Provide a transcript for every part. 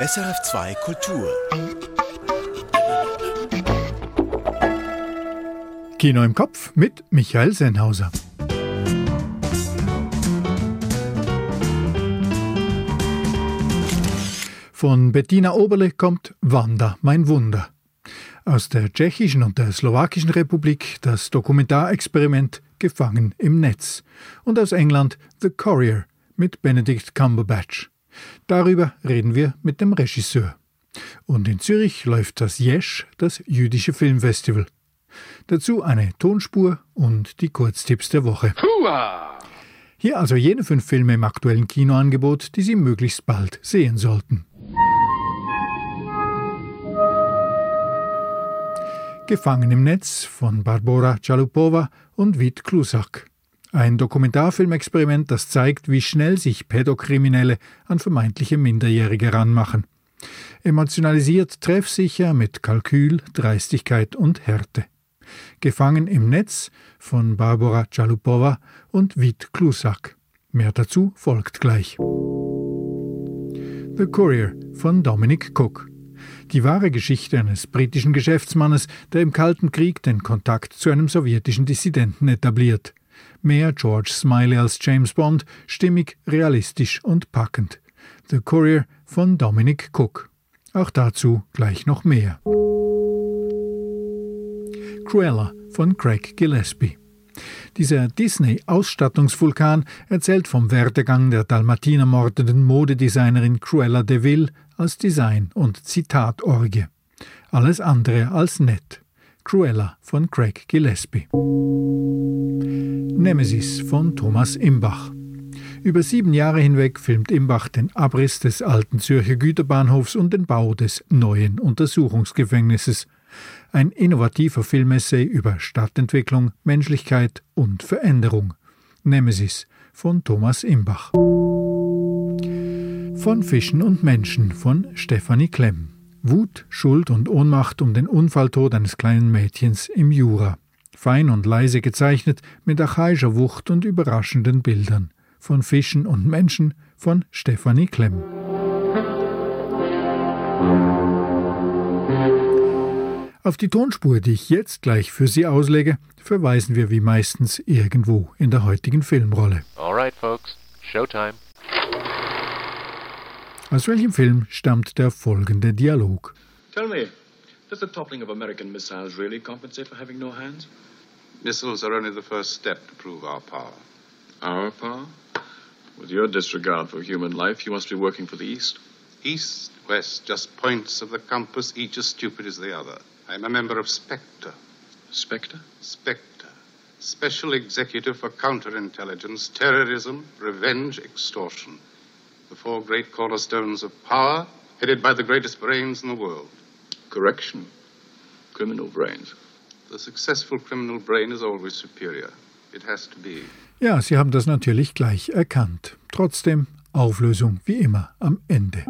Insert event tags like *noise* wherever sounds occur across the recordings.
SRF2 Kultur. Kino im Kopf mit Michael Sennhauser. Von Bettina Oberle kommt Wanda, mein Wunder. Aus der Tschechischen und der Slowakischen Republik das Dokumentarexperiment Gefangen im Netz und aus England The Courier mit Benedict Cumberbatch. Darüber reden wir mit dem Regisseur. Und in Zürich läuft das Jesch, das jüdische Filmfestival. Dazu eine Tonspur und die Kurztipps der Woche. Hier also jene fünf Filme im aktuellen Kinoangebot, die Sie möglichst bald sehen sollten. Gefangen im Netz von Barbora Chalupova und Vit Klusak. Ein Dokumentarfilmexperiment, das zeigt, wie schnell sich Pädokriminelle an vermeintliche Minderjährige ranmachen. Emotionalisiert, treffsicher, mit Kalkül, Dreistigkeit und Härte. Gefangen im Netz von Barbara Chalupova und Vit Klusak. Mehr dazu folgt gleich. The Courier von Dominic Cook. Die wahre Geschichte eines britischen Geschäftsmannes, der im Kalten Krieg den Kontakt zu einem sowjetischen Dissidenten etabliert. Mehr George Smiley als James Bond, stimmig, realistisch und packend. The Courier von Dominic Cook. Auch dazu gleich noch mehr. Cruella von Craig Gillespie. Dieser Disney-Ausstattungsvulkan erzählt vom Werdegang der Dalmatiner-mordenden Modedesignerin Cruella de Vil als Design- und Zitatorgie. Alles andere als nett. Cruella von Craig Gillespie. Nemesis von Thomas Imbach. Über sieben Jahre hinweg filmt Imbach den Abriss des alten Zürcher Güterbahnhofs und den Bau des neuen Untersuchungsgefängnisses. Ein innovativer Filmessay über Stadtentwicklung, Menschlichkeit und Veränderung. Nemesis von Thomas Imbach. Von Fischen und Menschen von Stefanie Klemm. Wut, Schuld und Ohnmacht um den Unfalltod eines kleinen Mädchens im Jura. Fein und leise gezeichnet, mit archaischer Wucht und überraschenden Bildern. Von Fischen und Menschen von Stefanie Klemm. Auf die Tonspur, die ich jetzt gleich für Sie auslege, verweisen wir wie meistens irgendwo in der heutigen Filmrolle. All right, folks. Showtime. Aus welchem Film stammt der folgende Dialog? Tell me, does the toppling of American missiles really compensate for having no hands? Missiles are only the first step to prove our power. Our power? With your disregard for human life, you must be working for the East. East, west, just points of the compass, each as stupid as the other. I'm a member of Spectre. Spectre? Spectre. Special Executive for Counterintelligence, Terrorism, Revenge, Extortion. The four great cornerstones of power, headed by the greatest brains in the world. Correction. Criminal brains. The successful criminal brain is always superior. It has to be. Ja, Sie haben das natürlich gleich erkannt. Trotzdem Auflösung wie immer am Ende.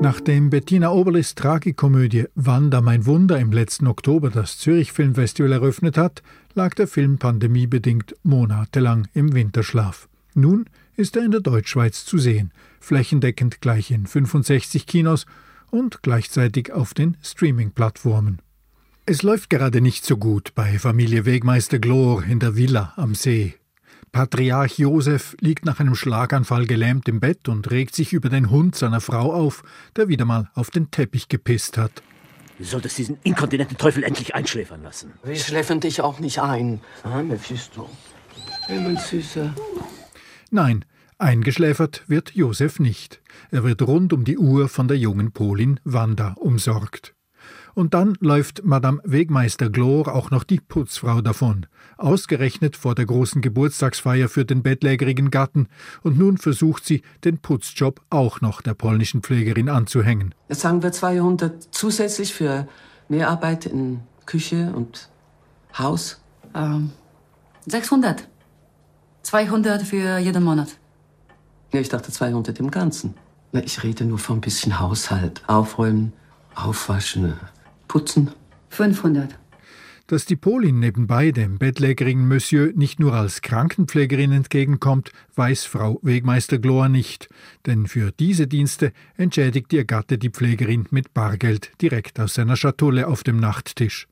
Nachdem Bettina Oberles Tragikomödie Wanda mein Wunder im letzten Oktober das Zürich Filmfestival eröffnet hat, lag der Film pandemiebedingt monatelang im Winterschlaf. Nun ist er in der Deutschschweiz zu sehen, flächendeckend gleich in 65 Kinos und gleichzeitig auf den Streaming-Plattformen. Es läuft gerade nicht so gut bei Familie Wegmeister Glor in der Villa am See. Patriarch Josef liegt nach einem Schlaganfall gelähmt im Bett und regt sich über den Hund seiner Frau auf, der wieder mal auf den Teppich gepisst hat. Du solltest diesen inkontinenten Teufel endlich einschläfern lassen. Wir schläfern dich auch nicht ein. Ah, Mephisto. Hey, mein Süßer. Nein, eingeschläfert wird Josef nicht. Er wird rund um die Uhr von der jungen Polin Wanda umsorgt. Und dann läuft Madame Wegmeister Glor auch noch die Putzfrau davon, ausgerechnet vor der großen Geburtstagsfeier für den bettlägerigen Gatten, und nun versucht sie, den Putzjob auch noch der polnischen Pflegerin anzuhängen. Jetzt sagen wir 200 zusätzlich für Mehrarbeit in Küche und Haus. Ähm, 600. 200 für jeden Monat. Ja, ich dachte 200 im Ganzen. Na, ich rede nur von ein bisschen Haushalt. Aufräumen, aufwaschen, putzen. 500. Dass die Polin nebenbei dem bettlägerigen Monsieur nicht nur als Krankenpflegerin entgegenkommt, weiß Frau Wegmeister Glor nicht, denn für diese Dienste entschädigt ihr Gatte die Pflegerin mit Bargeld direkt aus seiner Schatulle auf dem Nachttisch.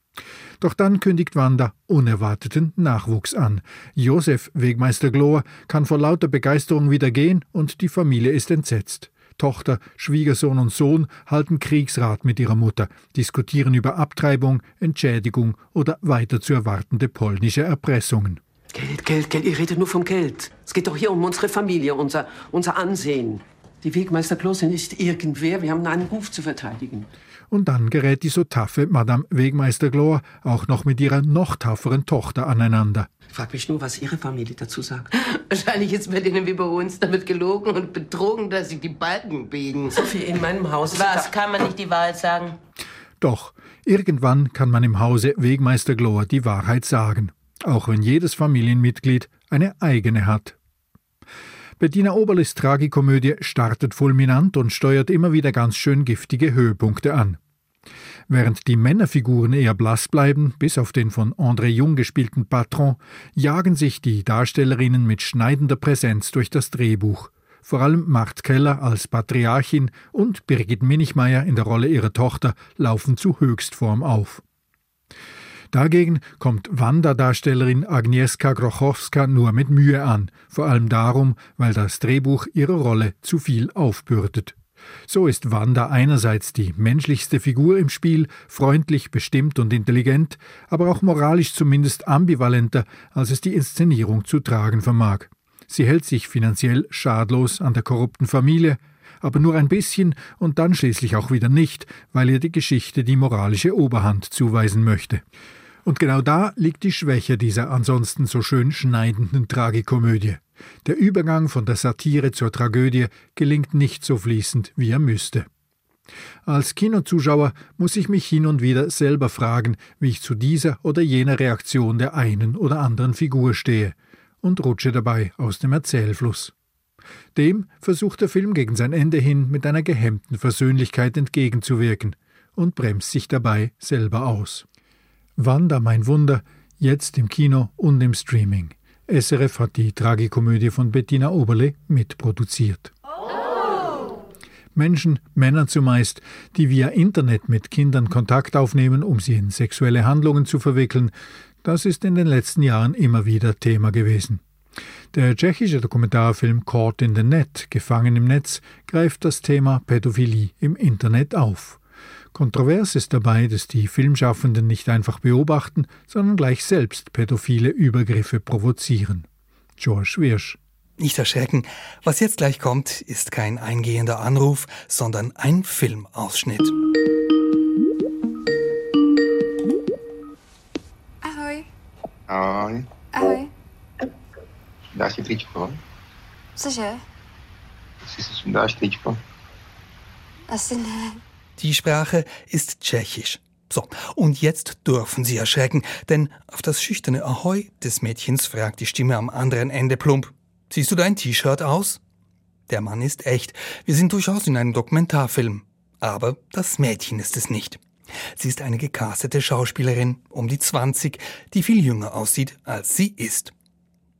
Doch dann kündigt Wanda unerwarteten Nachwuchs an. Josef Wegmeister Glor kann vor lauter Begeisterung wieder gehen und die Familie ist entsetzt. Tochter, Schwiegersohn und Sohn halten Kriegsrat mit ihrer Mutter, diskutieren über Abtreibung, Entschädigung oder weiter zu erwartende polnische Erpressungen. Geld, Geld, Geld. Ihr redet nur vom Geld. Es geht doch hier um unsere Familie, unser, unser Ansehen. Die Wegmeister Klose ist irgendwer. Wir haben einen Ruf zu verteidigen. Und dann gerät die so taffe Madame Wegmeister Glor auch noch mit ihrer noch tafferen Tochter aneinander. Ich frag mich nur, was Ihre Familie dazu sagt. *laughs* Wahrscheinlich ist bei denen wie bei uns damit gelogen und betrogen, dass sie die Balken biegen. So viel in meinem Haus. Was, kann man nicht die Wahrheit sagen? Doch, irgendwann kann man im Hause Wegmeister Glor die Wahrheit sagen, auch wenn jedes Familienmitglied eine eigene hat. Bettina Oberlis Tragikomödie startet fulminant und steuert immer wieder ganz schön giftige Höhepunkte an. Während die Männerfiguren eher blass bleiben, bis auf den von André Jung gespielten Patron, jagen sich die Darstellerinnen mit schneidender Präsenz durch das Drehbuch. Vor allem Mart Keller als Patriarchin und Birgit Minichmeier in der Rolle ihrer Tochter laufen zu Höchstform auf. Dagegen kommt Wanda-Darstellerin Agnieszka Grochowska nur mit Mühe an, vor allem darum, weil das Drehbuch ihrer Rolle zu viel aufbürdet. So ist Wanda einerseits die menschlichste Figur im Spiel, freundlich, bestimmt und intelligent, aber auch moralisch zumindest ambivalenter, als es die Inszenierung zu tragen vermag. Sie hält sich finanziell schadlos an der korrupten Familie, aber nur ein bisschen und dann schließlich auch wieder nicht, weil ihr die Geschichte die moralische Oberhand zuweisen möchte. Und genau da liegt die Schwäche dieser ansonsten so schön schneidenden Tragikomödie. Der Übergang von der Satire zur Tragödie gelingt nicht so fließend, wie er müsste. Als Kinozuschauer muss ich mich hin und wieder selber fragen, wie ich zu dieser oder jener Reaktion der einen oder anderen Figur stehe, und rutsche dabei aus dem Erzählfluss. Dem versucht der Film gegen sein Ende hin mit einer gehemmten Versöhnlichkeit entgegenzuwirken und bremst sich dabei selber aus. Wanda, mein Wunder, jetzt im Kino und im Streaming. SRF hat die Tragikomödie von Bettina Oberle mitproduziert. Menschen, Männer zumeist, die via Internet mit Kindern Kontakt aufnehmen, um sie in sexuelle Handlungen zu verwickeln, das ist in den letzten Jahren immer wieder Thema gewesen. Der tschechische Dokumentarfilm Caught in the Net, Gefangen im Netz, greift das Thema Pädophilie im Internet auf. Kontrovers ist dabei, dass die Filmschaffenden nicht einfach beobachten, sondern gleich selbst pädophile Übergriffe provozieren. George Wirsch. Nicht erschrecken, was jetzt gleich kommt, ist kein eingehender Anruf, sondern ein Filmausschnitt. Ahoj. Ahoj. Ahoj. Dáš si tričko? Cože? Si si sundáš tričko? Asi ne. Die Sprache ist Tschechisch. So, und jetzt dürfen Sie erschrecken, denn auf das schüchterne Ahoi des Mädchens fragt die Stimme am anderen Ende plump. Ziehst du dein T-Shirt aus? Der Mann ist echt. Wir sind durchaus in einem Dokumentarfilm. Aber das Mädchen ist es nicht. Sie ist eine gecastete Schauspielerin, um die 20, die viel jünger aussieht, als sie ist.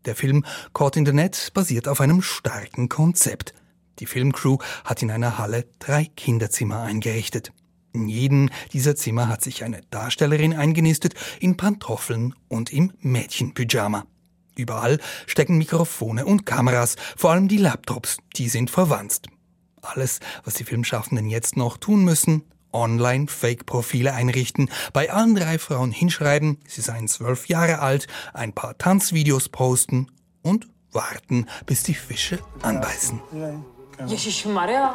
Der Film Caught in the Net basiert auf einem starken Konzept. Die Filmcrew hat in einer Halle drei Kinderzimmer eingerichtet. In jedem dieser Zimmer hat sich eine Darstellerin eingenistet in Pantoffeln und im Mädchenpyjama. Überall stecken Mikrofone und Kameras, vor allem die Laptops, die sind verwanzt. Alles, was die Filmschaffenden jetzt noch tun müssen, online Fake-Profile einrichten, bei allen drei Frauen hinschreiben, sie seien zwölf Jahre alt, ein paar Tanzvideos posten und warten, bis die Fische anbeißen. Ježíš Maria.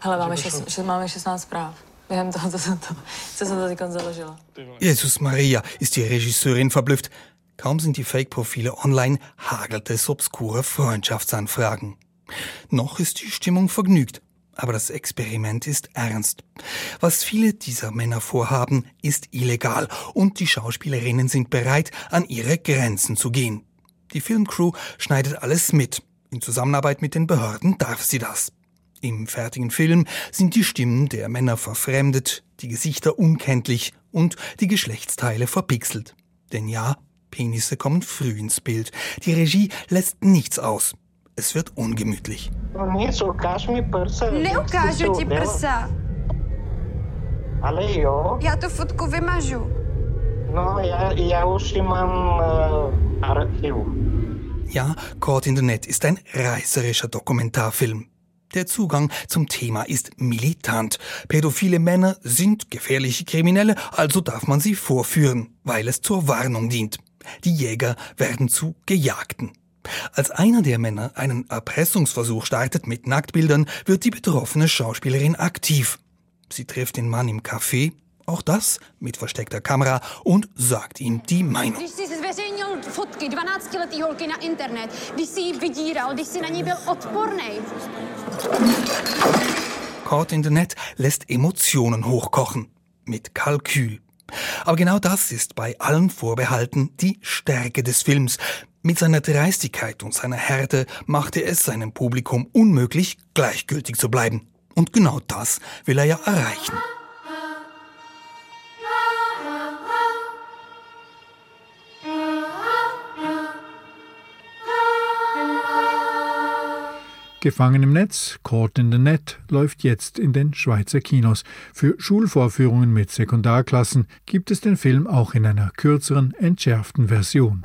Hele, máme, šest, máme 16 zpráv. Během toho, co jsem to, co jsem to teď založila. Jesus Maria, ist die Regisseurin verblüfft. Kaum sind die Fake-Profile online, hagelt es obskure Freundschaftsanfragen. Noch ist die Stimmung vergnügt. Aber das Experiment ist ernst. Was viele dieser Männer vorhaben, ist illegal und die Schauspielerinnen sind bereit, an ihre Grenzen zu gehen. Die Filmcrew schneidet alles mit. In Zusammenarbeit mit den Behörden darf sie das. Im fertigen Film sind die Stimmen der Männer verfremdet, die Gesichter unkenntlich und die Geschlechtsteile verpixelt. Denn ja, Penisse kommen früh ins Bild. Die Regie lässt nichts aus. Es wird ungemütlich. Не укажу ti prsa. Ale jo, Já tu fotku vymažu. no já, já už ji mám uh, archivu. Ja, Caught in the Net ist ein reißerischer Dokumentarfilm. Der Zugang zum Thema ist militant. Pädophile Männer sind gefährliche Kriminelle, also darf man sie vorführen, weil es zur Warnung dient. Die Jäger werden zu Gejagten. Als einer der Männer einen Erpressungsversuch startet mit Nacktbildern, wird die betroffene Schauspielerin aktiv. Sie trifft den Mann im Café, auch das mit versteckter Kamera, und sagt ihm die Meinung. Když jsi zveřejnil fotky 12-letý holky na internet, když jsi ji vydíral, když jsi na ní byl odpornej. Caught in the Net lässt Emotionen hochkochen. Mit Kalkül. Aber genau das ist bei allen Vorbehalten die Stärke des Films. Mit seiner Dreistigkeit und seiner Härte machte es seinem Publikum unmöglich, gleichgültig zu bleiben. Und genau das will er ja erreichen. Gefangen im Netz, Caught in the Net, läuft jetzt in den Schweizer Kinos. Für Schulvorführungen mit Sekundarklassen gibt es den Film auch in einer kürzeren, entschärften Version.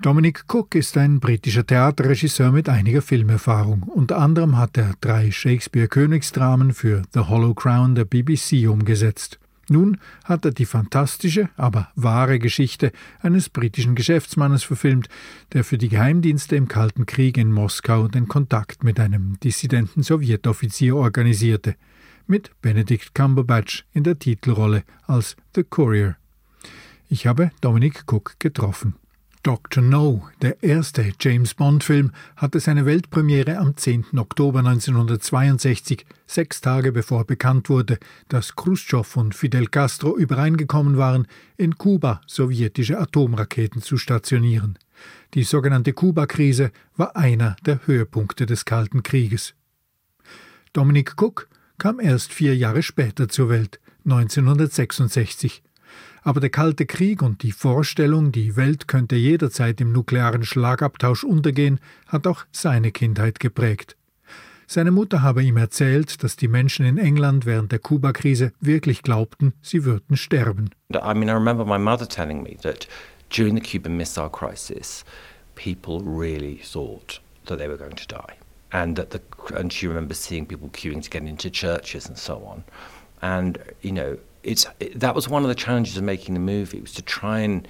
Dominic Cook ist ein britischer Theaterregisseur mit einiger Filmerfahrung. Unter anderem hat er drei Shakespeare-Königsdramen für The Hollow Crown der BBC umgesetzt. Nun hat er die fantastische, aber wahre Geschichte eines britischen Geschäftsmannes verfilmt, der für die Geheimdienste im Kalten Krieg in Moskau den Kontakt mit einem dissidenten Sowjetoffizier organisierte, mit Benedict Cumberbatch in der Titelrolle als The Courier. Ich habe Dominic Cook getroffen. Dr. No, der erste James Bond-Film, hatte seine Weltpremiere am 10. Oktober 1962, sechs Tage bevor bekannt wurde, dass Khrushchev und Fidel Castro übereingekommen waren, in Kuba sowjetische Atomraketen zu stationieren. Die sogenannte Kuba-Krise war einer der Höhepunkte des Kalten Krieges. Dominic Cook kam erst vier Jahre später zur Welt, 1966. Aber der Kalte Krieg und die Vorstellung, die Welt könnte jederzeit im nuklearen Schlagabtausch untergehen, hat auch seine Kindheit geprägt. Seine Mutter habe ihm erzählt, dass die Menschen in England während der Kuba-Krise wirklich glaubten, sie würden sterben. I mean, I remember my mother telling me that during the Cuban Missile Crisis, people really thought that they were going to die, and that the and she remembers seeing people queuing to get into churches and so on, and you know it's it, that was one of the challenges of making the movie was to try and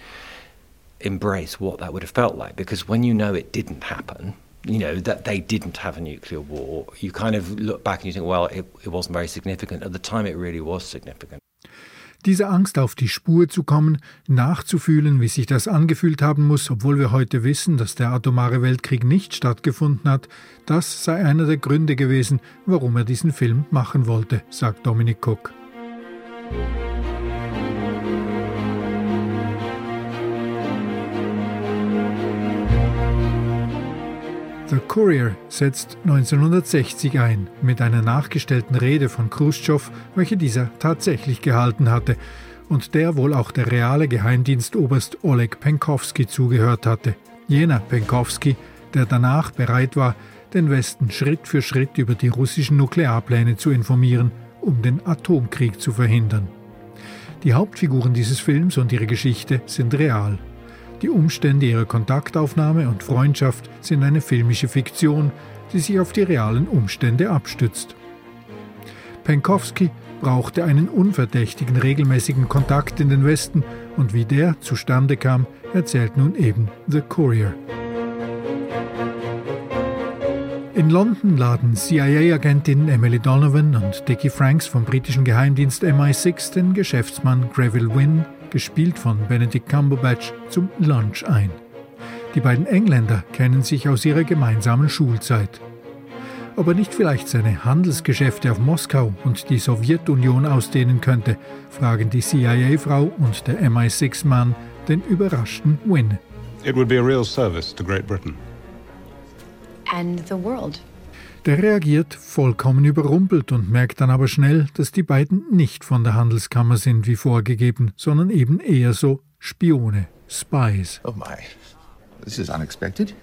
embrace what that would have felt like because when you know it didn't happen you know that they didn't have a nuclear war you kind of look back and you think well it, it wasn't very significant at the time it really was significant Diese Angst, auf die Spur zu kommen, nachzufühlen, wie sich das angefühlt haben muss, obwohl wir heute wissen, dass der atomare Weltkrieg nicht stattgefunden hat, das sei einer der Gründe gewesen, warum er diesen Film machen wollte, sagt Dominic Cook. The Courier setzt 1960 ein mit einer nachgestellten Rede von Khrushchev, welche dieser tatsächlich gehalten hatte und der wohl auch der reale Geheimdienstoberst Oleg Penkovsky zugehört hatte. Jener Penkovsky, der danach bereit war, den Westen Schritt für Schritt über die russischen Nuklearpläne zu informieren, um den Atomkrieg zu verhindern. Die Hauptfiguren dieses Films und ihre Geschichte sind real. Die Umstände ihrer Kontaktaufnahme und Freundschaft sind eine filmische Fiktion, die sich auf die realen Umstände abstützt. Penkowski brauchte einen unverdächtigen regelmäßigen Kontakt in den Westen und wie der zustande kam, erzählt nun eben The Courier. In London laden CIA-Agentin Emily Donovan und Dickie Franks vom britischen Geheimdienst MI6 den Geschäftsmann Greville Wynne gespielt von Benedict Cumberbatch, zum Lunch ein. Die beiden Engländer kennen sich aus ihrer gemeinsamen Schulzeit. Ob er nicht vielleicht seine Handelsgeschäfte auf Moskau und die Sowjetunion ausdehnen könnte, fragen die CIA-Frau und der MI6-Mann den überraschten Wynne. It would be a real service to Great Britain. And the world. Der reagiert vollkommen überrumpelt und merkt dann aber schnell, dass die beiden nicht von der Handelskammer sind wie vorgegeben, sondern eben eher so Spione, Spies. Oh my, this is unexpected.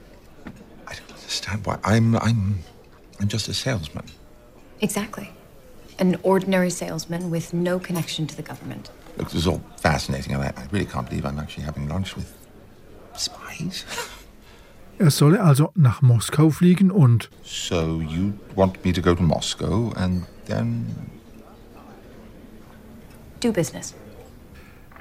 I don't understand why. I'm, I'm, I'm just a salesman. Exactly. An ordinary salesman with no connection to the government. Look, this is all fascinating, and I, I really can't believe I'm actually having lunch with spies. *laughs* Er solle also nach Moskau fliegen und So you want me to go to Moscow and then Do business.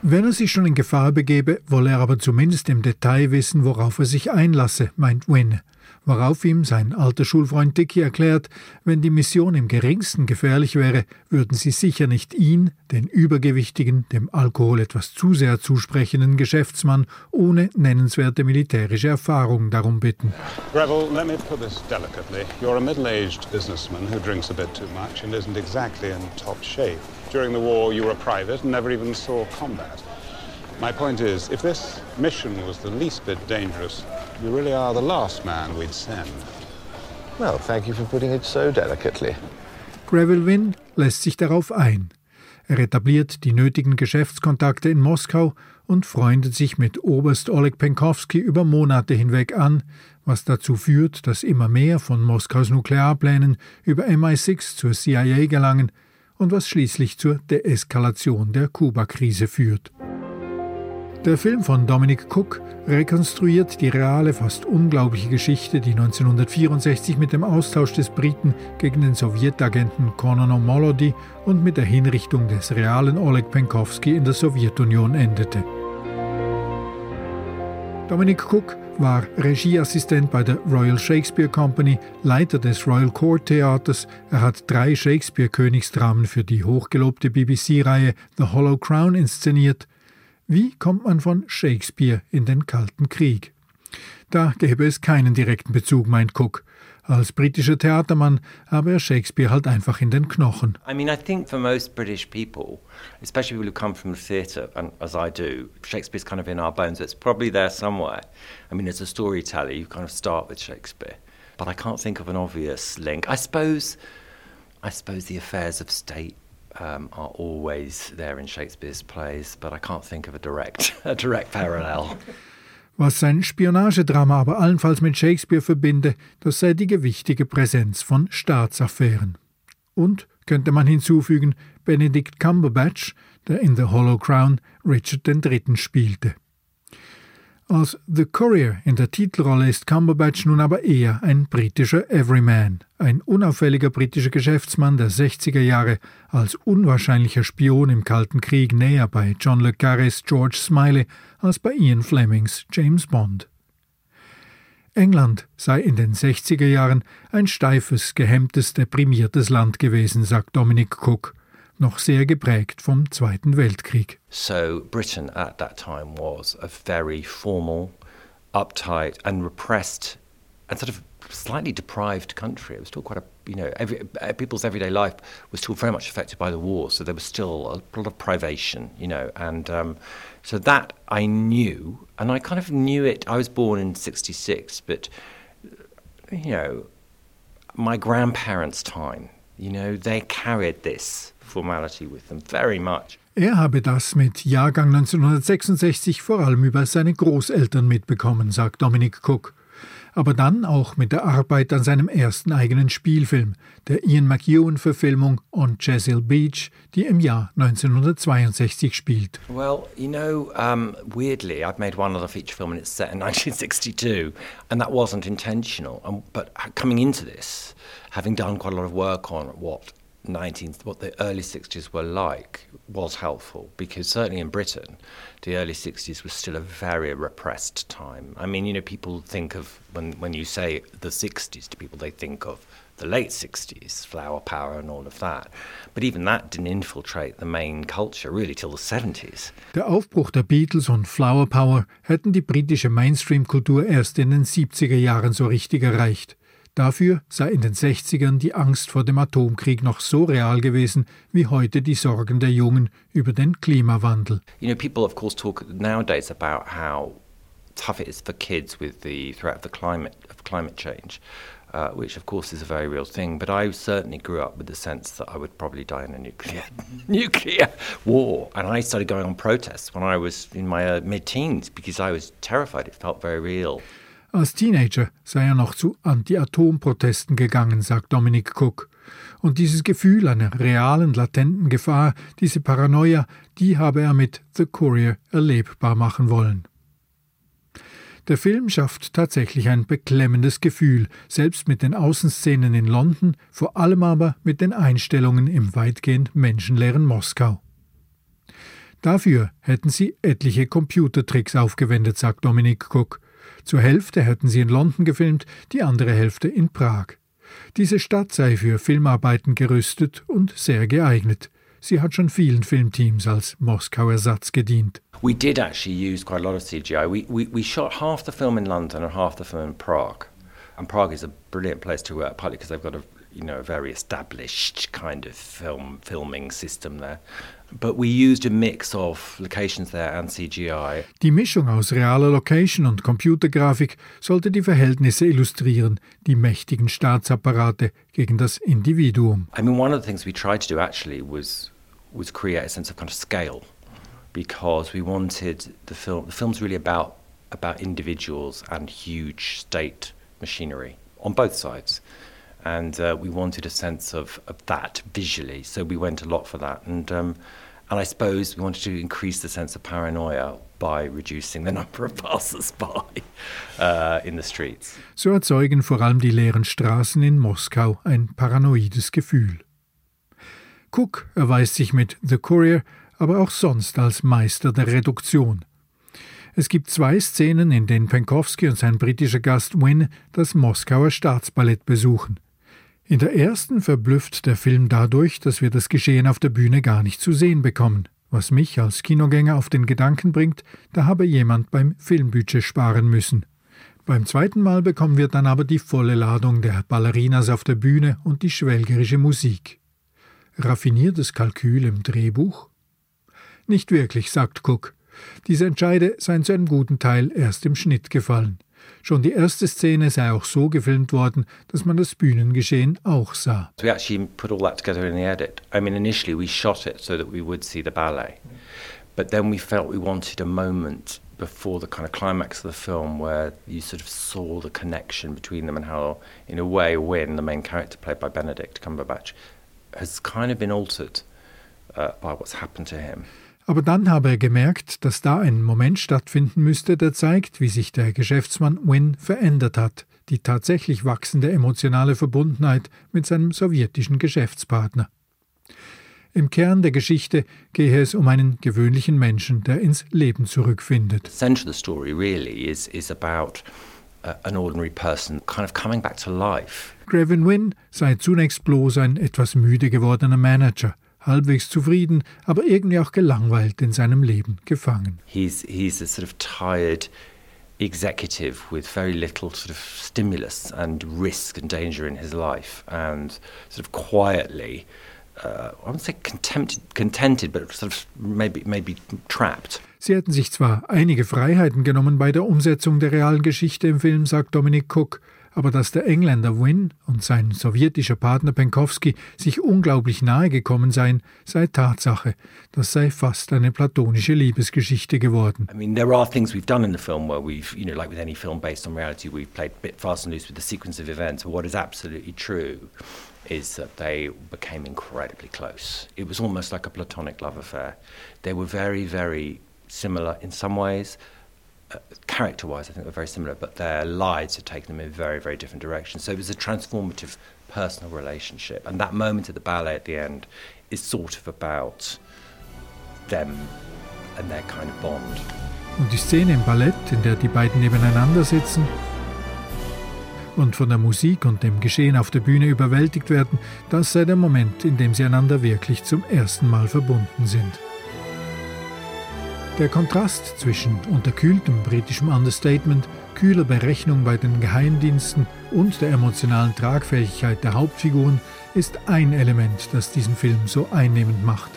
Wenn er sich schon in Gefahr begebe, wolle er aber zumindest im Detail wissen, worauf er sich einlasse, meint Wynne. Worauf ihm sein alter Schulfreund Dicky erklärt, wenn die Mission im geringsten gefährlich wäre, würden sie sicher nicht ihn, den übergewichtigen, dem Alkohol etwas zu sehr zusprechenden Geschäftsmann ohne nennenswerte militärische Erfahrung darum bitten. Revel, let me put this delicately. You're a middle-aged businessman who drinks a bit too much and isn't exactly in top shape. During the war, you were a private and never even saw combat. My point is, if this mission was the least bit dangerous, you really are the last man we'd send. Well, thank you for putting it so delicately. Gravel Wynn lässt sich darauf ein. Er etabliert die nötigen Geschäftskontakte in Moskau und freundet sich mit Oberst Oleg Penkowski über Monate hinweg an, was dazu führt, dass immer mehr von Moskaus Nuklearplänen über MI6 zur CIA gelangen und was schließlich zur Deeskalation der Kuba-Krise führt. Der Film von Dominic Cook rekonstruiert die reale, fast unglaubliche Geschichte, die 1964 mit dem Austausch des Briten gegen den Sowjetagenten Conan O'Mallody und mit der Hinrichtung des realen Oleg Penkowski in der Sowjetunion endete. Dominic Cook war Regieassistent bei der Royal Shakespeare Company, Leiter des Royal Court Theaters. Er hat drei Shakespeare-Königsdramen für die hochgelobte BBC-Reihe The Hollow Crown inszeniert. Wie kommt man von Shakespeare in den Kalten Krieg? Da gäbe es keinen direkten Bezug, meint Cook. Als britischer Theatermann habe er Shakespeare halt einfach in den Knochen. I mean, I think for most British people, especially people who come from the theatre, and as I do, Shakespeare's kind of in our bones. It's probably there somewhere. I mean, as a storyteller, you kind of start with Shakespeare, but I can't think of an obvious link. I suppose, I suppose the affairs of state um, are always there in Shakespeare's plays, but I can't think of a direct, *laughs* a direct parallel. *laughs* Was sein Spionagedrama aber allenfalls mit Shakespeare verbinde, das sei die gewichtige Präsenz von Staatsaffären. Und, könnte man hinzufügen, Benedict Cumberbatch, der in The Hollow Crown Richard III. spielte. Als The Courier in der Titelrolle ist Cumberbatch nun aber eher ein britischer Everyman, ein unauffälliger britischer Geschäftsmann der 60er Jahre, als unwahrscheinlicher Spion im Kalten Krieg näher bei John le Carrés George Smiley als bei Ian Flemings James Bond. England sei in den 60er Jahren ein steifes, gehemmtes, deprimiertes Land gewesen, sagt Dominic Cook noch sehr geprägt vom Zweiten Weltkrieg. So Britain at that time was a very formal, uptight and repressed and sort of slightly deprived country. It was still quite a, you know, every, people's everyday life was still very much affected by the war, so there was still a lot of privation, you know, and um, so that I knew, and I kind of knew it. I was born in '66, but you know, my grandparents' time, you know, they carried this formality with them very much. Er habe das mit Jahrgang 1966 vor allem über seine Großeltern mitbekommen, sagt Dominic Cook. Aber dann auch mit der Arbeit an seinem ersten eigenen Spielfilm, der Ian McEwan-Verfilmung On Chesil Beach, die im Jahr 1962 spielt. Well, you know, um, weirdly, I've made one other feature film and it's set in *laughs* 1962, and that wasn't intentional. Um, but coming into this, having done quite a lot of work on what 19th, what the early 60s were like was helpful because certainly in Britain, the early 60s was still a very repressed time. I mean, you know, people think of, when, when you say the 60s to people, they think of the late 60s, flower power and all of that. But even that didn't infiltrate the main culture really till the 70s. Der Aufbruch der Beatles und Flower Power hätten die britische Mainstream-Kultur erst in den 70er Jahren so richtig erreicht. Dafür sei in den 60ern die Angst vor dem Atomkrieg noch so real gewesen wie heute die Sorgen der Jungen über den Klimawandel. You know, people of course talk nowadays about how tough it is for kids with the threat of the climate of climate change. uh, which of course is a very real thing. But I certainly grew up with the sense that I would probably die in a nuclear *laughs* nuclear war, and I started going on protests when I was in my uh, mid-teens because I was terrified. It felt very real. Als Teenager sei er noch zu Anti-Atom-Protesten gegangen, sagt Dominic Cook. Und dieses Gefühl einer realen, latenten Gefahr, diese Paranoia, die habe er mit The Courier erlebbar machen wollen. Der Film schafft tatsächlich ein beklemmendes Gefühl, selbst mit den Außenszenen in London, vor allem aber mit den Einstellungen im weitgehend menschenleeren Moskau. Dafür hätten sie etliche Computertricks aufgewendet, sagt Dominic Cook. Zur Hälfte hätten sie in London gefilmt, die andere Hälfte in Prag. Diese Stadt sei für Filmarbeiten gerüstet und sehr geeignet. Sie hat schon vielen Filmteams als Moskau-Ersatz gedient. We did actually use quite a lot of CGI. We, we, we shot half the film in London and half the film in Prague. And Prague is a brilliant place to work, partly because they've got a you know a very established kind of film filming system there. But we used a mix of locations there and CGI. Die Mischung aus realer Location und Computergrafik sollte die Verhältnisse illustrieren, die mächtigen Staatsapparate gegen das Individuum. I mean, one of the things we tried to do actually was was create a sense of kind of scale, because we wanted the film. The film's really about about individuals and huge state machinery on both sides. And uh, we wanted a sense of, of that visually, so we went a lot for that. And um, and I suppose we wanted to increase the sense of paranoia by reducing the *laughs* number of passers-by uh, in the streets. So erzeugen vor allem die leeren Straßen in Moskau ein paranoides Gefühl. Cook erweist sich mit The Courier aber auch sonst als Meister der Reduktion. Es gibt zwei Szenen, in denen Penkowski und sein britischer Gast Wynne das Moskauer Staatsballett besuchen. In der ersten verblüfft der Film dadurch, dass wir das Geschehen auf der Bühne gar nicht zu sehen bekommen, was mich als Kinogänger auf den Gedanken bringt, da habe jemand beim Filmbudget sparen müssen. Beim zweiten Mal bekommen wir dann aber die volle Ladung der Ballerinas auf der Bühne und die schwelgerische Musik. Raffiniertes Kalkül im Drehbuch? Nicht wirklich, sagt Cook. Diese Entscheide seien zu einem guten Teil erst im Schnitt gefallen. Schon die erste Szene sei auch so gefilmt worden, dass man das Bühnengeschehen auch sah. We actually put all that together in the edit. I mean, initially we shot it so that we would see the ballet, but then we felt we wanted a moment before the kind of climax of the film where you sort of saw the connection between them and how, in a way, Wynne, the main character played by Benedict Cumberbatch, has kind of been altered uh, by what's happened to him. Aber dann habe er gemerkt, dass da ein Moment stattfinden müsste, der zeigt, wie sich der Geschäftsmann Wynne verändert hat, die tatsächlich wachsende emotionale Verbundenheit mit seinem sowjetischen Geschäftspartner. Im Kern der Geschichte gehe es um einen gewöhnlichen Menschen, der ins Leben zurückfindet. Of the story really is, is about uh, an ordinary person kind of coming back to life. Grevin Wynne sei zunächst bloß ein etwas müde gewordener Manager, halbwegs zufrieden, aber irgendwie auch gelangweilt in seinem Leben gefangen. He's, he's a sort of tired executive with very little sort of stimulus and risk and danger in his life, and sort of quietly, uh, I wouldn't say contented, contented, but sort of maybe, maybe trapped. Sie hätten sich zwar einige Freiheiten genommen bei der Umsetzung der realen Geschichte im Film, sagt Dominic Cook, aber dass der Engländer Wynne und sein sowjetischer Partner Penkowski sich unglaublich nahe gekommen seien, sei Tatsache. Das sei fast eine platonische Liebesgeschichte geworden. I mean, there are things we've done in the film where we've, you know, like with any film based on reality, we've played a bit fast and loose with the sequence of events. What is absolutely true is that they became incredibly close. It was almost like a platonic love affair. They were very, very similar in some ways. Character wise, I think they're very similar, but their lives had taken them in very, very different directions. So it was a transformative personal relationship. And that moment at the ballet at the end is sort of about them and their kind of bond. Und die Szene im Ballett, in der die beiden nebeneinander sitzen und von der Musik und dem Geschehen auf der Bühne überwältigt werden, das sei der Moment, in dem sie einander wirklich zum ersten Mal verbunden sind. Der Kontrast zwischen unterkühltem britischem Understatement, kühler Berechnung bei den Geheimdiensten und der emotionalen Tragfähigkeit der Hauptfiguren ist ein Element, das diesen Film so einnehmend macht.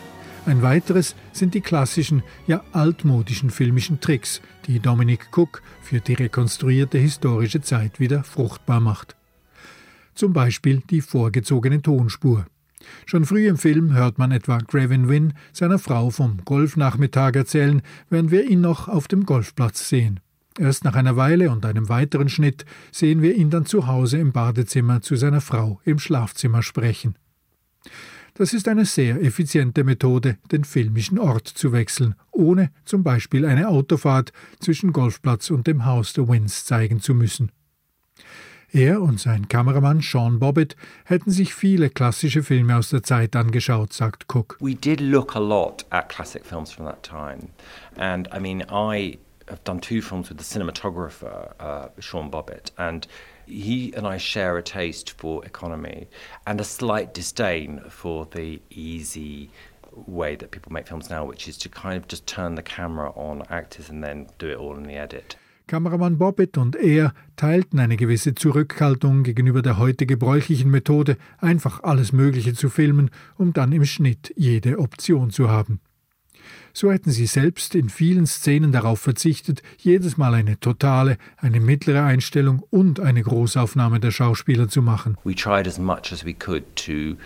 Ein weiteres sind die klassischen, ja altmodischen filmischen Tricks, die Dominic Cook für die rekonstruierte historische Zeit wieder fruchtbar macht. zum Beispiel die vorgezogene Tonspur. Schon früh im Film hört man etwa Gravin Wynn seiner Frau vom Golfnachmittag erzählen, während wir ihn noch auf dem Golfplatz sehen. Erst nach einer Weile und einem weiteren Schnitt sehen wir ihn dann zu Hause im Badezimmer zu seiner Frau im Schlafzimmer sprechen. Das ist eine sehr effiziente Methode, den filmischen Ort zu wechseln, ohne zum Beispiel eine Autofahrt zwischen Golfplatz und dem Haus der Wins zeigen zu müssen. Er und sein Kameramann Sean Bobbitt hätten sich viele klassische Filme aus der Zeit angeschaut, sagt Cook. We did look a lot at classic films from that time. And I mean, I have done two films with the cinematographer, uh, Sean Bobbitt, and he and I share a taste for economy and a slight disdain for the easy way that people make films now, which is to kind of just turn the camera on actors and then do it all in the edit. Kameramann Bobbitt und er teilten eine gewisse Zurückhaltung gegenüber der heute gebräuchlichen Methode, einfach alles Mögliche zu filmen, um dann im Schnitt jede Option zu haben. So hätten sie selbst in vielen Szenen darauf verzichtet, jedes Mal eine totale, eine mittlere Einstellung und eine Großaufnahme der Schauspieler zu machen. We tried as much as we could to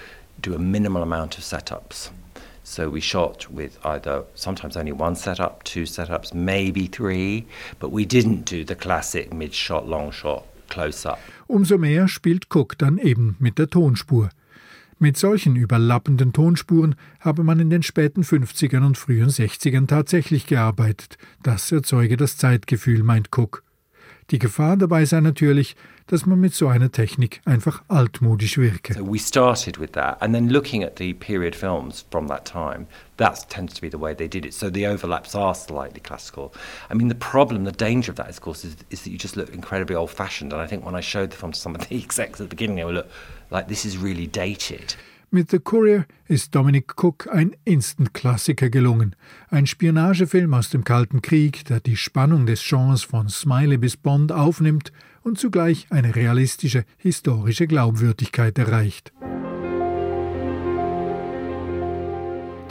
do a minimal amount of setups. So we shot with either sometimes only one setup, two setups, maybe three, but we didn't do the classic mid shot, long shot, close up. Umso mehr spielt Cook dann eben mit der Tonspur. Mit solchen überlappenden Tonspuren habe man in den späten 50ern und frühen 60ern tatsächlich gearbeitet. Das erzeuge das Zeitgefühl, meint Cook. Die Gefahr dabei sei natürlich, dass man mit so einer Technik einfach altmodisch wirke. So we started with that and then looking at the period films from that time, that tends to be the way they did it. So the overlaps are slightly classical. I mean, the problem, the danger of that, of course, is, is that you just look incredibly old-fashioned. And I think when I showed the film to some of the *laughs* execs at the beginning, they were look like this is really dated. Mit The Courier ist Dominic Cook ein Instant-Klassiker gelungen. Ein Spionagefilm aus dem Kalten Krieg, der die Spannung des Genres von Smiley bis Bond aufnimmt und zugleich eine realistische historische Glaubwürdigkeit erreicht.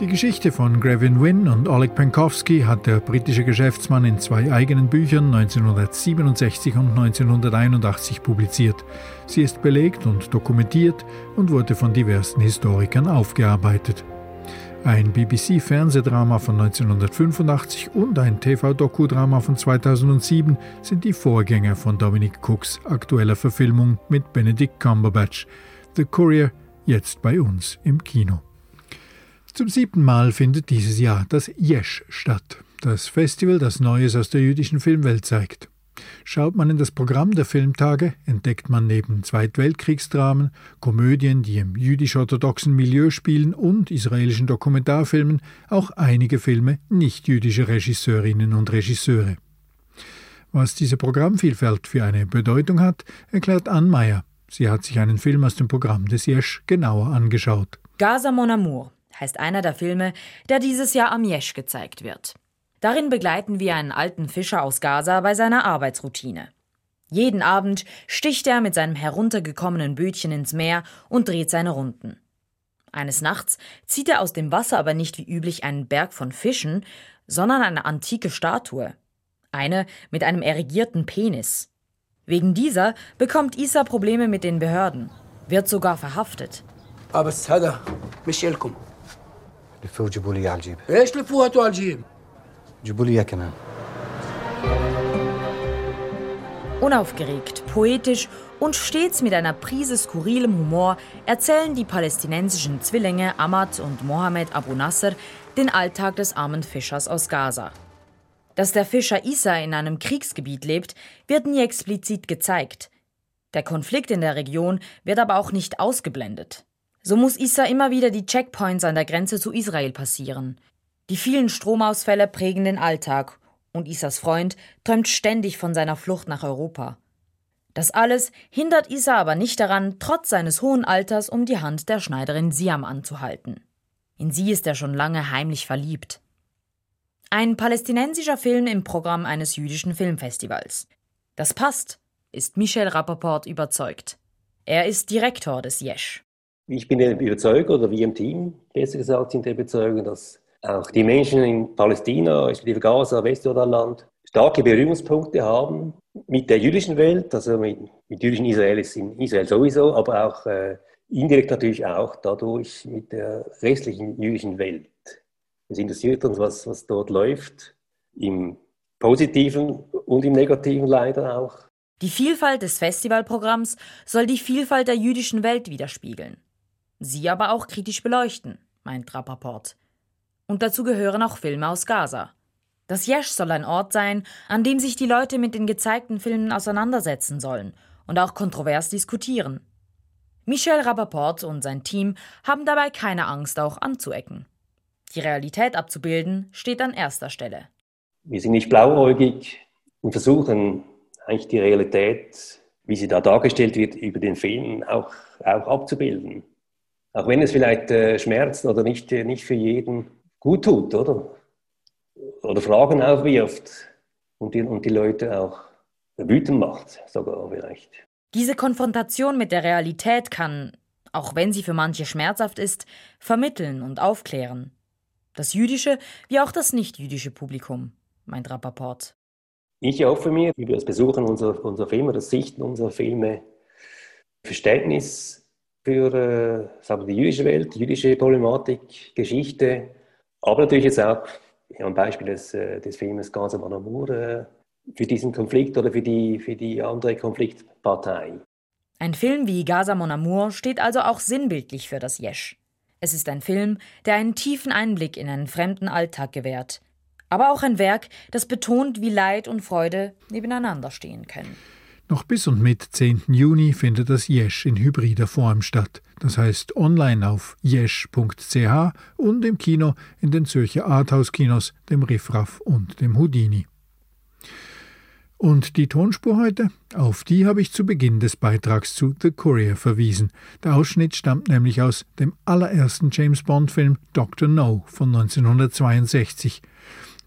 Die Geschichte von Gravin Wynn und Oleg Penkowski hat der britische Geschäftsmann in zwei eigenen Büchern 1967 und 1981 publiziert. Sie ist belegt und dokumentiert und wurde von diversen Historikern aufgearbeitet. Ein BBC-Fernsehdrama von 1985 und ein TV-Dokudrama von 2007 sind die Vorgänger von Dominic Cooks aktueller Verfilmung mit Benedict Cumberbatch. The Courier jetzt bei uns im Kino. Zum siebten Mal findet dieses Jahr das Yesh statt, das Festival, das Neues aus der jüdischen Filmwelt zeigt. Schaut man in das Programm der Filmtage, entdeckt man neben Zweitweltkriegsdramen, Komödien, die im jüdisch-orthodoxen Milieu spielen und israelischen Dokumentarfilmen auch einige Filme nicht-jüdischer Regisseurinnen und Regisseure. Was diese Programmvielfalt für eine Bedeutung hat, erklärt Ann Meyer. Sie hat sich einen Film aus dem Programm des Yesh genauer angeschaut. Gaza Mon Amour heißt einer der Filme, der dieses Jahr am Jesch gezeigt wird. Darin begleiten wir einen alten Fischer aus Gaza bei seiner Arbeitsroutine. Jeden Abend sticht er mit seinem heruntergekommenen Bötchen ins Meer und dreht seine Runden. Eines Nachts zieht er aus dem Wasser aber nicht wie üblich einen Berg von Fischen, sondern eine antike Statue. Eine mit einem erregierten Penis. Wegen dieser bekommt Isa Probleme mit den Behörden, wird sogar verhaftet. Aber Sada, Michelkum. لفوه وجيبوا لي اياه على الجيب ايش لفوها على الجيب جيبوا لي اياه كمان Unaufgeregt, poetisch und stets mit einer Prise skurrilem Humor erzählen die palästinensischen Zwillinge Ahmad und Mohammed Abu Nasser den Alltag des armen Fischers aus Gaza. Dass der Fischer Isa in einem Kriegsgebiet lebt, wird nie explizit gezeigt. Der Konflikt in der Region wird aber auch nicht ausgeblendet. So muss Isa immer wieder die Checkpoints an der Grenze zu Israel passieren. Die vielen Stromausfälle prägen den Alltag und Isas Freund träumt ständig von seiner Flucht nach Europa. Das alles hindert Isa aber nicht daran, trotz seines hohen Alters um die Hand der Schneiderin Siam anzuhalten. In sie ist er schon lange heimlich verliebt. Ein palästinensischer Film im Programm eines jüdischen Filmfestivals. Das passt, ist Michel Rappaport überzeugt. Er ist Direktor des Yesh. Ich bin überzeugt, oder wir im Team, besser gesagt, sind der Überzeugung, dass auch die Menschen in Palästina, respektive Gaza, Westjordanland, starke Berührungspunkte haben mit der jüdischen Welt, also mit, mit jüdischen Israelis in Israel sowieso, aber auch äh, indirekt natürlich auch dadurch mit der restlichen jüdischen Welt. Es interessiert uns, was, was dort läuft, im positiven und im negativen leider auch. Die Vielfalt des Festivalprogramms soll die Vielfalt der jüdischen Welt widerspiegeln. Sie aber auch kritisch beleuchten, meint Rappaport. Und dazu gehören auch Filme aus Gaza. Das Yesh soll ein Ort sein, an dem sich die Leute mit den gezeigten Filmen auseinandersetzen sollen und auch kontrovers diskutieren. Michel Rappaport und sein Team haben dabei keine Angst, auch anzuecken. Die Realität abzubilden steht an erster Stelle. Wir sind nicht blauäugig und versuchen eigentlich die Realität, wie sie da dargestellt wird, über den Film auch, auch abzubilden. Auch wenn es vielleicht äh, schmerzt oder nicht, äh, nicht für jeden gut tut, oder? Oder Fragen aufwirft und die, und die Leute auch wütend macht, sogar vielleicht. Diese Konfrontation mit der Realität kann, auch wenn sie für manche schmerzhaft ist, vermitteln und aufklären. Das jüdische wie auch das nicht-jüdische Publikum, meint Rappaport. Ich hoffe mir, über das Besuchen unserer, unserer Filme, das Sichten unserer Filme, Verständnis für sagen wir, die jüdische Welt, die jüdische Problematik, Geschichte, aber natürlich jetzt auch ja, ein Beispiel des, äh, des Filmes Gaza Mon Amour äh, für diesen Konflikt oder für die, für die andere Konfliktpartei. Ein Film wie Gaza Mon Amour steht also auch sinnbildlich für das Jesch. Es ist ein Film, der einen tiefen Einblick in einen fremden Alltag gewährt. Aber auch ein Werk, das betont, wie Leid und Freude nebeneinander stehen können. Noch bis und mit 10. Juni findet das Jesch in hybrider Form statt, das heißt online auf jesch.ch und im Kino in den Zürcher Arthouse-Kinos, dem Riffraff und dem Houdini. Und die Tonspur heute? Auf die habe ich zu Beginn des Beitrags zu The Courier verwiesen. Der Ausschnitt stammt nämlich aus dem allerersten James Bond-Film Dr. No von 1962.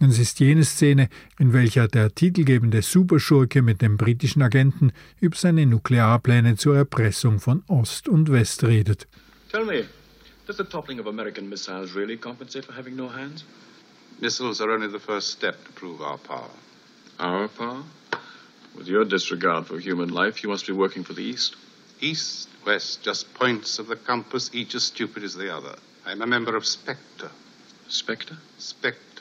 Es ist jene Szene, in welcher der titelgebende Superschurke mit dem britischen Agenten über seine Nuklearpläne zur Erpressung von Ost und West redet. Tell me, does the toppling of American missiles really compensate for having no hands? Missiles are only the first step to prove our power. Our power? With your disregard for human life, you must be working for the East. East, West, just points of the compass, each as stupid as the other. I'm a member of Spectre. Spectre? Spectre.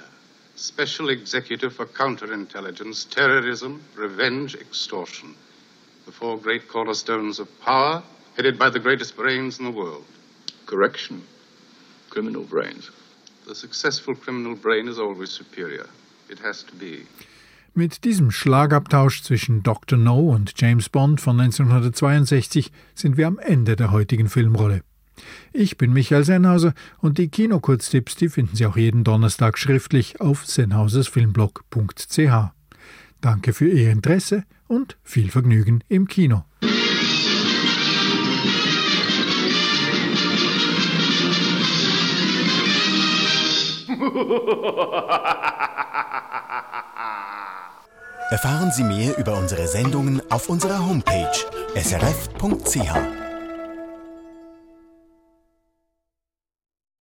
Special Executive for Counterintelligence, Terrorism, Revenge, Extortion. The four great cornerstones of power, headed by the greatest brains in the world. Correction. Criminal brains. The successful criminal brain is always superior. It has to be. Mit diesem Schlagabtausch zwischen Dr. No und James Bond von 1962 sind wir am Ende der heutigen Filmrolle. Ich bin Michael Sennhauser und die Kinokurztipps, die finden Sie auch jeden Donnerstag schriftlich auf sennhausersfilmblog.ch. Danke für Ihr Interesse und viel Vergnügen im Kino. Erfahren Sie mehr über unsere Sendungen auf unserer Homepage srf.ch.